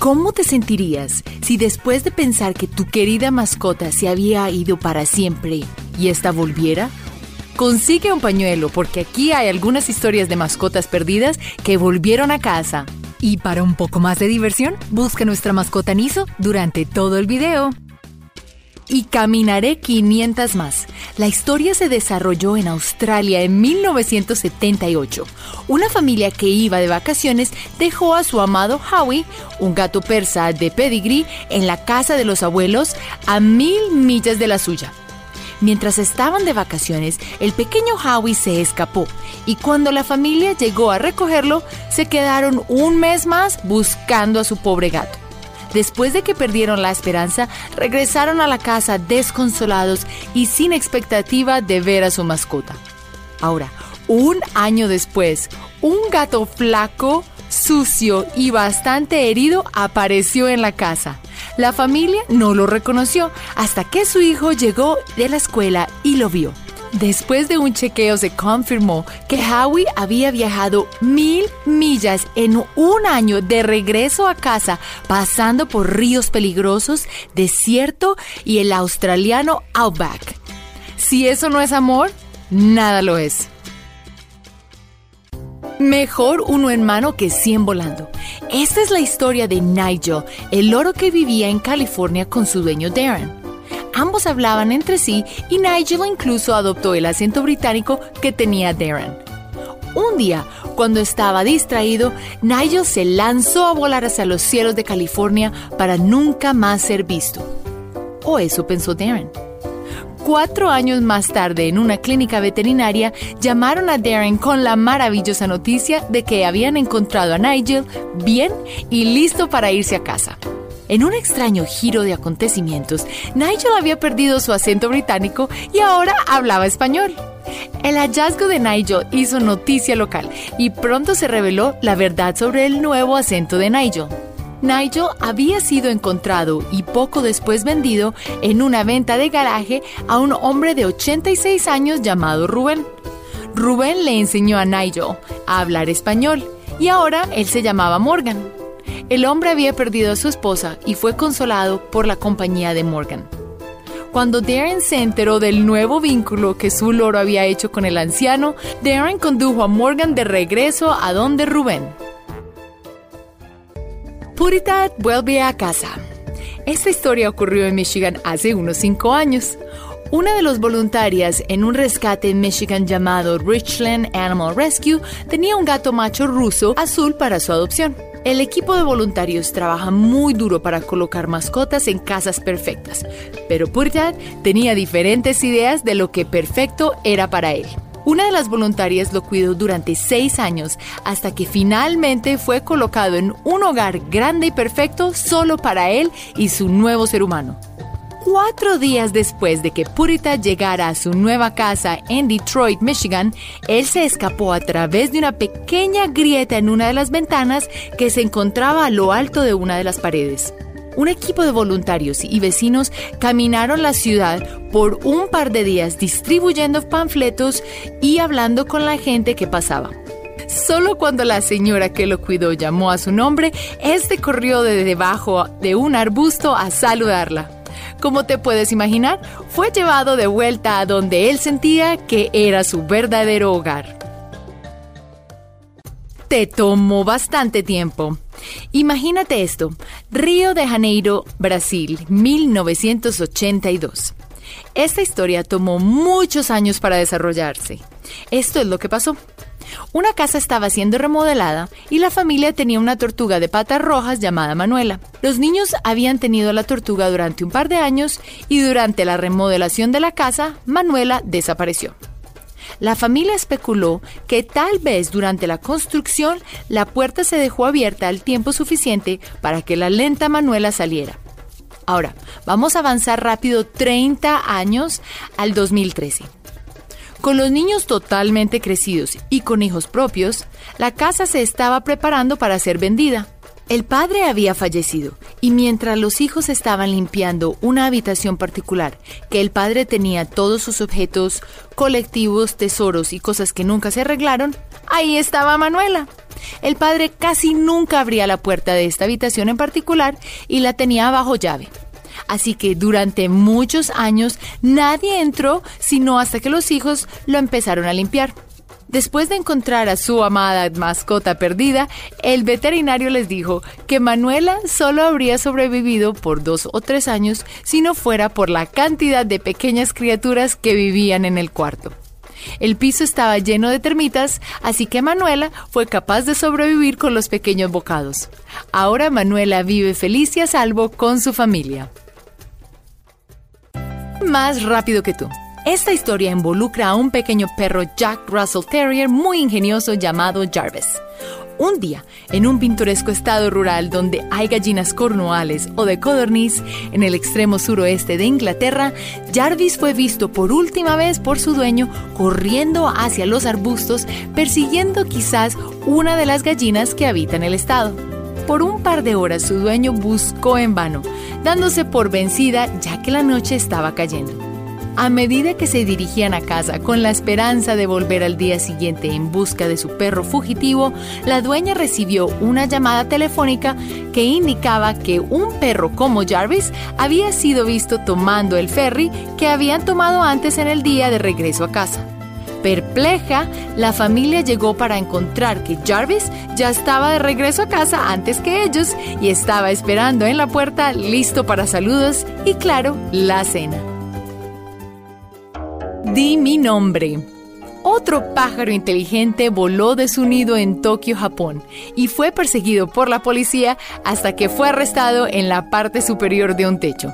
¿Cómo te sentirías si después de pensar que tu querida mascota se había ido para siempre y esta volviera? Consigue un pañuelo porque aquí hay algunas historias de mascotas perdidas que volvieron a casa. Y para un poco más de diversión, busca nuestra mascota Niso durante todo el video y caminaré 500 más. La historia se desarrolló en Australia en 1978. Una familia que iba de vacaciones dejó a su amado Howie, un gato persa de pedigree, en la casa de los abuelos a mil millas de la suya. Mientras estaban de vacaciones, el pequeño Howie se escapó y cuando la familia llegó a recogerlo, se quedaron un mes más buscando a su pobre gato. Después de que perdieron la esperanza, regresaron a la casa desconsolados y sin expectativa de ver a su mascota. Ahora, un año después, un gato flaco, sucio y bastante herido apareció en la casa. La familia no lo reconoció hasta que su hijo llegó de la escuela y lo vio. Después de un chequeo se confirmó que Howie había viajado mil millas en un año de regreso a casa, pasando por ríos peligrosos, desierto y el australiano Outback. Si eso no es amor, nada lo es. Mejor uno en mano que cien volando. Esta es la historia de Nigel, el loro que vivía en California con su dueño Darren. Ambos hablaban entre sí y Nigel incluso adoptó el acento británico que tenía Darren. Un día, cuando estaba distraído, Nigel se lanzó a volar hacia los cielos de California para nunca más ser visto. O eso pensó Darren. Cuatro años más tarde, en una clínica veterinaria, llamaron a Darren con la maravillosa noticia de que habían encontrado a Nigel bien y listo para irse a casa. En un extraño giro de acontecimientos, Nigel había perdido su acento británico y ahora hablaba español. El hallazgo de Nigel hizo noticia local y pronto se reveló la verdad sobre el nuevo acento de Nigel. Nigel había sido encontrado y poco después vendido en una venta de garaje a un hombre de 86 años llamado Rubén. Rubén le enseñó a Nigel a hablar español y ahora él se llamaba Morgan. El hombre había perdido a su esposa y fue consolado por la compañía de Morgan. Cuando Darren se enteró del nuevo vínculo que su loro había hecho con el anciano, Darren condujo a Morgan de regreso a donde Rubén. Puritat vuelve a casa. Esta historia ocurrió en Michigan hace unos cinco años. Una de las voluntarias en un rescate en Michigan llamado Richland Animal Rescue tenía un gato macho ruso azul para su adopción. El equipo de voluntarios trabaja muy duro para colocar mascotas en casas perfectas, pero Puritan tenía diferentes ideas de lo que perfecto era para él. Una de las voluntarias lo cuidó durante seis años hasta que finalmente fue colocado en un hogar grande y perfecto solo para él y su nuevo ser humano. Cuatro días después de que Purita llegara a su nueva casa en Detroit, Michigan, él se escapó a través de una pequeña grieta en una de las ventanas que se encontraba a lo alto de una de las paredes. Un equipo de voluntarios y vecinos caminaron la ciudad por un par de días distribuyendo panfletos y hablando con la gente que pasaba. Solo cuando la señora que lo cuidó llamó a su nombre, este corrió de debajo de un arbusto a saludarla. Como te puedes imaginar, fue llevado de vuelta a donde él sentía que era su verdadero hogar. Te tomó bastante tiempo. Imagínate esto, Río de Janeiro, Brasil, 1982. Esta historia tomó muchos años para desarrollarse. Esto es lo que pasó. Una casa estaba siendo remodelada y la familia tenía una tortuga de patas rojas llamada Manuela. Los niños habían tenido la tortuga durante un par de años y durante la remodelación de la casa, Manuela desapareció. La familia especuló que tal vez durante la construcción la puerta se dejó abierta al tiempo suficiente para que la lenta Manuela saliera. Ahora, vamos a avanzar rápido 30 años al 2013. Con los niños totalmente crecidos y con hijos propios, la casa se estaba preparando para ser vendida. El padre había fallecido y mientras los hijos estaban limpiando una habitación particular, que el padre tenía todos sus objetos colectivos, tesoros y cosas que nunca se arreglaron, ahí estaba Manuela. el padre casi nunca abría la puerta de esta habitación en particular y la tenía bajo llave. Así que durante muchos años nadie entró sino hasta que los hijos lo empezaron a limpiar. Después de encontrar a su amada mascota perdida, el veterinario les dijo que Manuela solo habría sobrevivido por dos o tres años si no fuera por la cantidad de pequeñas criaturas que vivían en el cuarto. El piso estaba lleno de termitas, así que Manuela fue capaz de sobrevivir con los pequeños bocados. Ahora Manuela vive feliz y a salvo con su familia. Más rápido que tú. Esta historia involucra a un pequeño perro Jack Russell Terrier muy ingenioso llamado Jarvis. Un día, en un pintoresco estado rural donde hay gallinas cornuales o de codorniz, en el extremo suroeste de Inglaterra, Jarvis fue visto por última vez por su dueño corriendo hacia los arbustos, persiguiendo quizás una de las gallinas que habitan el estado. Por un par de horas su dueño buscó en vano, dándose por vencida ya que la noche estaba cayendo. A medida que se dirigían a casa con la esperanza de volver al día siguiente en busca de su perro fugitivo, la dueña recibió una llamada telefónica que indicaba que un perro como Jarvis había sido visto tomando el ferry que habían tomado antes en el día de regreso a casa. Perpleja, la familia llegó para encontrar que Jarvis ya estaba de regreso a casa antes que ellos y estaba esperando en la puerta listo para saludos y claro, la cena. Di mi nombre. Otro pájaro inteligente voló de su nido en Tokio, Japón, y fue perseguido por la policía hasta que fue arrestado en la parte superior de un techo.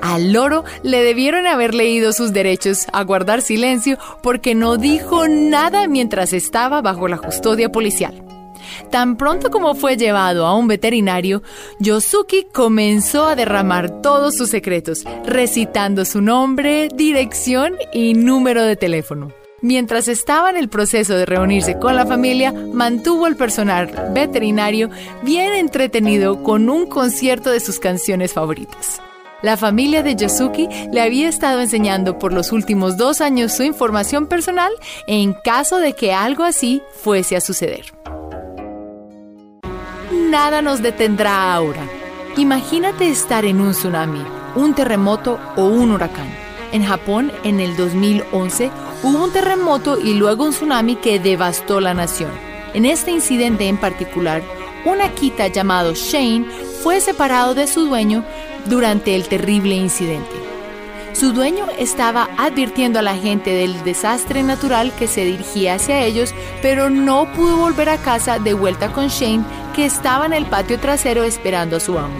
Al loro le debieron haber leído sus derechos a guardar silencio porque no dijo nada mientras estaba bajo la custodia policial. Tan pronto como fue llevado a un veterinario, Yosuki comenzó a derramar todos sus secretos, recitando su nombre, dirección y número de teléfono. Mientras estaba en el proceso de reunirse con la familia, mantuvo al personal veterinario bien entretenido con un concierto de sus canciones favoritas. La familia de Yosuki le había estado enseñando por los últimos dos años su información personal en caso de que algo así fuese a suceder nada nos detendrá ahora. Imagínate estar en un tsunami, un terremoto o un huracán. En Japón, en el 2011, hubo un terremoto y luego un tsunami que devastó la nación. En este incidente en particular, un Akita llamado Shane fue separado de su dueño durante el terrible incidente. Su dueño estaba advirtiendo a la gente del desastre natural que se dirigía hacia ellos, pero no pudo volver a casa de vuelta con Shane, que estaba en el patio trasero esperando a su amo.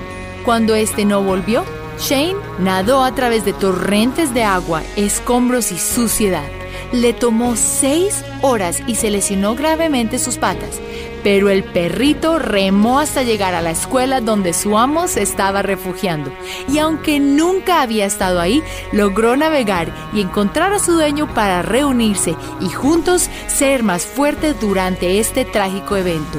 Cuando este no volvió, Shane nadó a través de torrentes de agua, escombros y suciedad. Le tomó seis horas y se lesionó gravemente sus patas, pero el perrito remó hasta llegar a la escuela donde su amo se estaba refugiando. Y aunque nunca había estado ahí, logró navegar y encontrar a su dueño para reunirse y juntos ser más fuertes durante este trágico evento.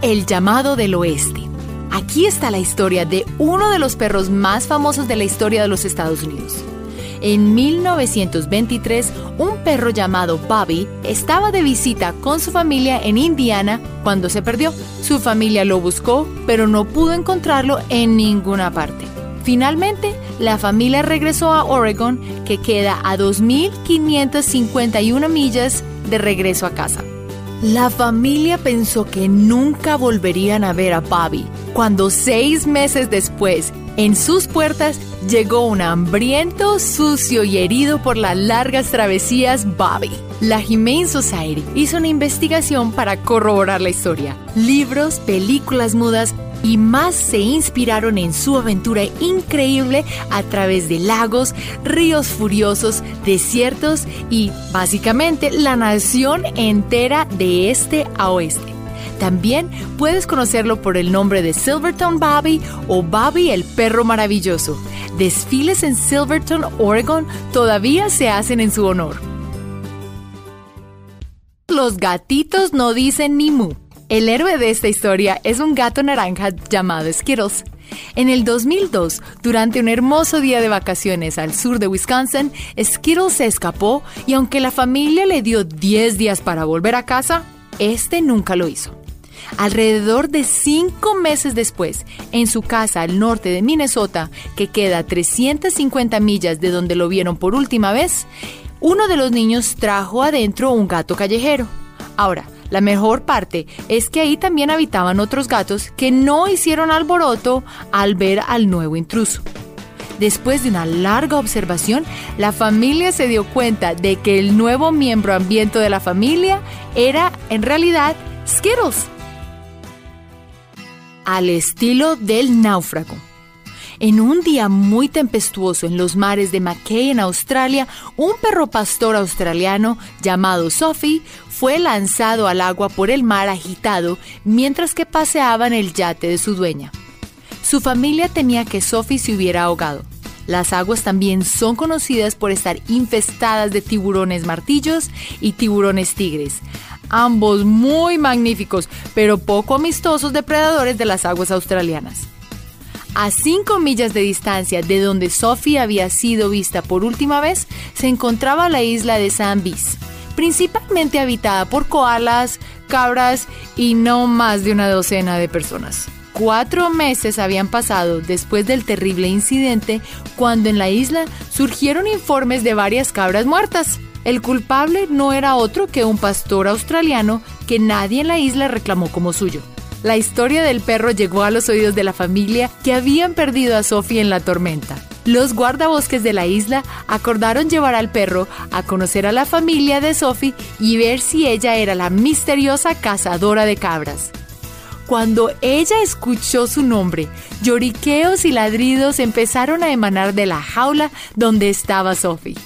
El llamado del oeste. Aquí está la historia de uno de los perros más famosos de la historia de los Estados Unidos. En 1923, un perro llamado Bobby estaba de visita con su familia en Indiana cuando se perdió. Su familia lo buscó, pero no pudo encontrarlo en ninguna parte. Finalmente, la familia regresó a Oregon, que queda a 2.551 millas de regreso a casa. La familia pensó que nunca volverían a ver a Bobby, cuando seis meses después en sus puertas llegó un hambriento, sucio y herido por las largas travesías Bobby. La Humane Society hizo una investigación para corroborar la historia. Libros, películas mudas y más se inspiraron en su aventura increíble a través de lagos, ríos furiosos, desiertos y básicamente la nación entera de este a oeste. También puedes conocerlo por el nombre de Silverton Bobby o Bobby el perro maravilloso. Desfiles en Silverton, Oregon todavía se hacen en su honor. Los gatitos no dicen ni mu. El héroe de esta historia es un gato naranja llamado Skittles. En el 2002, durante un hermoso día de vacaciones al sur de Wisconsin, Skittles se escapó y aunque la familia le dio 10 días para volver a casa, este nunca lo hizo. Alrededor de cinco meses después, en su casa al norte de Minnesota, que queda a 350 millas de donde lo vieron por última vez, uno de los niños trajo adentro un gato callejero. Ahora, la mejor parte es que ahí también habitaban otros gatos que no hicieron alboroto al ver al nuevo intruso. Después de una larga observación, la familia se dio cuenta de que el nuevo miembro ambiente de la familia era en realidad Skittles al estilo del náufrago. En un día muy tempestuoso en los mares de Mackay, en Australia, un perro pastor australiano llamado Sophie fue lanzado al agua por el mar agitado mientras que paseaba en el yate de su dueña. Su familia temía que Sophie se hubiera ahogado. Las aguas también son conocidas por estar infestadas de tiburones martillos y tiburones tigres, ambos muy magníficos, pero poco amistosos depredadores de las aguas australianas. A 5 millas de distancia de donde Sophie había sido vista por última vez, se encontraba la isla de San Bis, principalmente habitada por koalas, cabras y no más de una docena de personas. Cuatro meses habían pasado después del terrible incidente cuando en la isla surgieron informes de varias cabras muertas. El culpable no era otro que un pastor australiano que nadie en la isla reclamó como suyo. La historia del perro llegó a los oídos de la familia que habían perdido a Sophie en la tormenta. Los guardabosques de la isla acordaron llevar al perro a conocer a la familia de Sophie y ver si ella era la misteriosa cazadora de cabras. Cuando ella escuchó su nombre, lloriqueos y ladridos empezaron a emanar de la jaula donde estaba Sophie.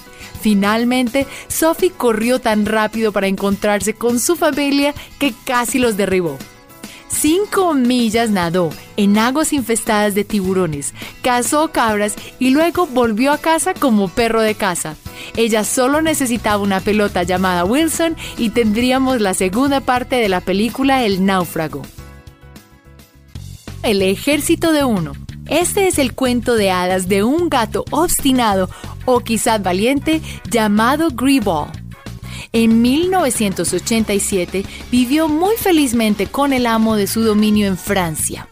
Finalmente, Sophie corrió tan rápido para encontrarse con su familia que casi los derribó. Cinco millas nadó en aguas infestadas de tiburones, cazó cabras y luego volvió a casa como perro de casa. Ella solo necesitaba una pelota llamada Wilson y tendríamos la segunda parte de la película El náufrago. El ejército de uno. Este es el cuento de hadas de un gato obstinado o quizás valiente llamado Greeball. En 1987 vivió muy felizmente con el amo de su dominio en Francia.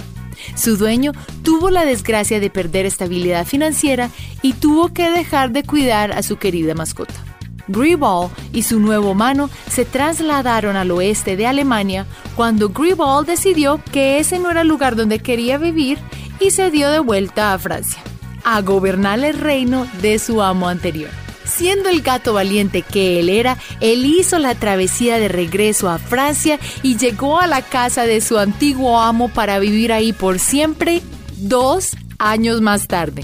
Su dueño tuvo la desgracia de perder estabilidad financiera y tuvo que dejar de cuidar a su querida mascota. Greeball y su nuevo mano se trasladaron al oeste de Alemania cuando Greeball decidió que ese no era el lugar donde quería vivir y se dio de vuelta a Francia, a gobernar el reino de su amo anterior. Siendo el gato valiente que él era, él hizo la travesía de regreso a Francia y llegó a la casa de su antiguo amo para vivir ahí por siempre dos años más tarde.